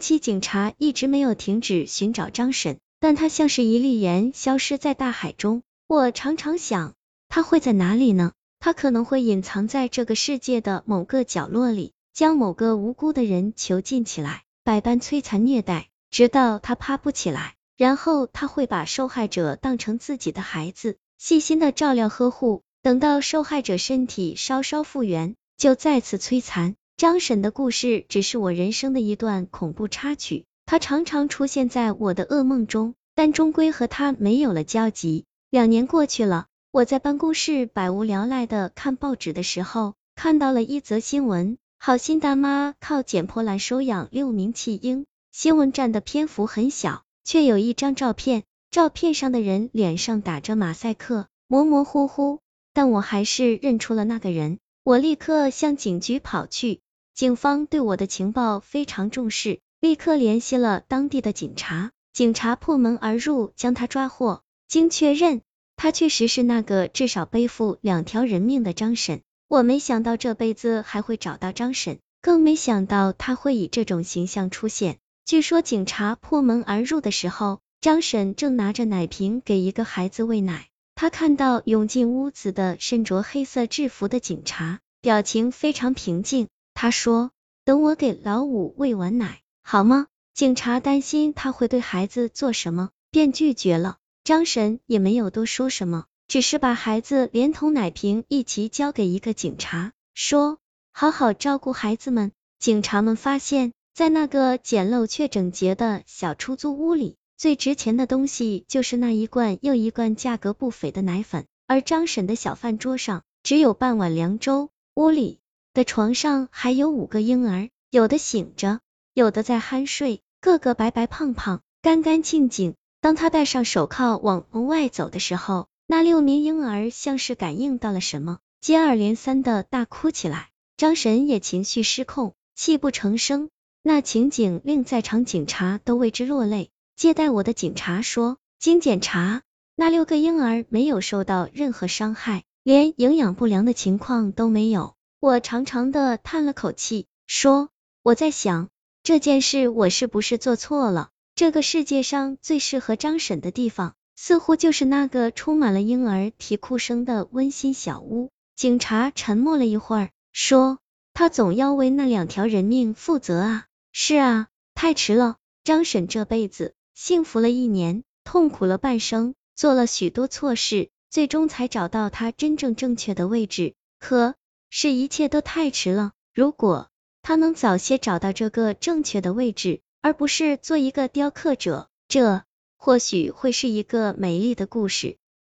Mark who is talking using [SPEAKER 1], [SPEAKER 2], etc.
[SPEAKER 1] 期警察一直没有停止寻找张婶，但他像是一粒盐，消失在大海中。我常常想，他会在哪里呢？他可能会隐藏在这个世界的某个角落里，将某个无辜的人囚禁起来，百般摧残虐待，直到他爬不起来。然后他会把受害者当成自己的孩子，细心的照料呵护，等到受害者身体稍稍复原，就再次摧残。张婶的故事只是我人生的一段恐怖插曲，她常常出现在我的噩梦中，但终归和她没有了交集。两年过去了。我在办公室百无聊赖的看报纸的时候，看到了一则新闻：好心大妈靠捡破烂收养六名弃婴。新闻占的篇幅很小，却有一张照片，照片上的人脸上打着马赛克，模模糊糊，但我还是认出了那个人。我立刻向警局跑去，警方对我的情报非常重视，立刻联系了当地的警察，警察破门而入，将他抓获。经确认。他确实是那个至少背负两条人命的张婶，我没想到这辈子还会找到张婶，更没想到他会以这种形象出现。据说警察破门而入的时候，张婶正拿着奶瓶给一个孩子喂奶，他看到涌进屋子的身着黑色制服的警察，表情非常平静。他说：“等我给老五喂完奶，好吗？”警察担心他会对孩子做什么，便拒绝了。张婶也没有多说什么，只是把孩子连同奶瓶一起交给一个警察，说：“好好照顾孩子们。”警察们发现，在那个简陋却整洁的小出租屋里，最值钱的东西就是那一罐又一罐价格不菲的奶粉，而张婶的小饭桌上只有半碗凉粥。屋里的床上还有五个婴儿，有的醒着，有的在酣睡，个个白白胖胖，干干净净。当他戴上手铐往门外走的时候，那六名婴儿像是感应到了什么，接二连三的大哭起来。张神也情绪失控，泣不成声。那情景令在场警察都为之落泪。接待我的警察说，经检查，那六个婴儿没有受到任何伤害，连营养不良的情况都没有。我长长的叹了口气，说，我在想这件事我是不是做错了。这个世界上最适合张婶的地方，似乎就是那个充满了婴儿啼哭声的温馨小屋。警察沉默了一会儿，说：“他总要为那两条人命负责啊。”“是啊，太迟了。”张婶这辈子幸福了一年，痛苦了半生，做了许多错事，最终才找到他真正正确的位置。可是，一切都太迟了。如果他能早些找到这个正确的位置，而不是做一个雕刻者，这或许会是一个美丽的故事。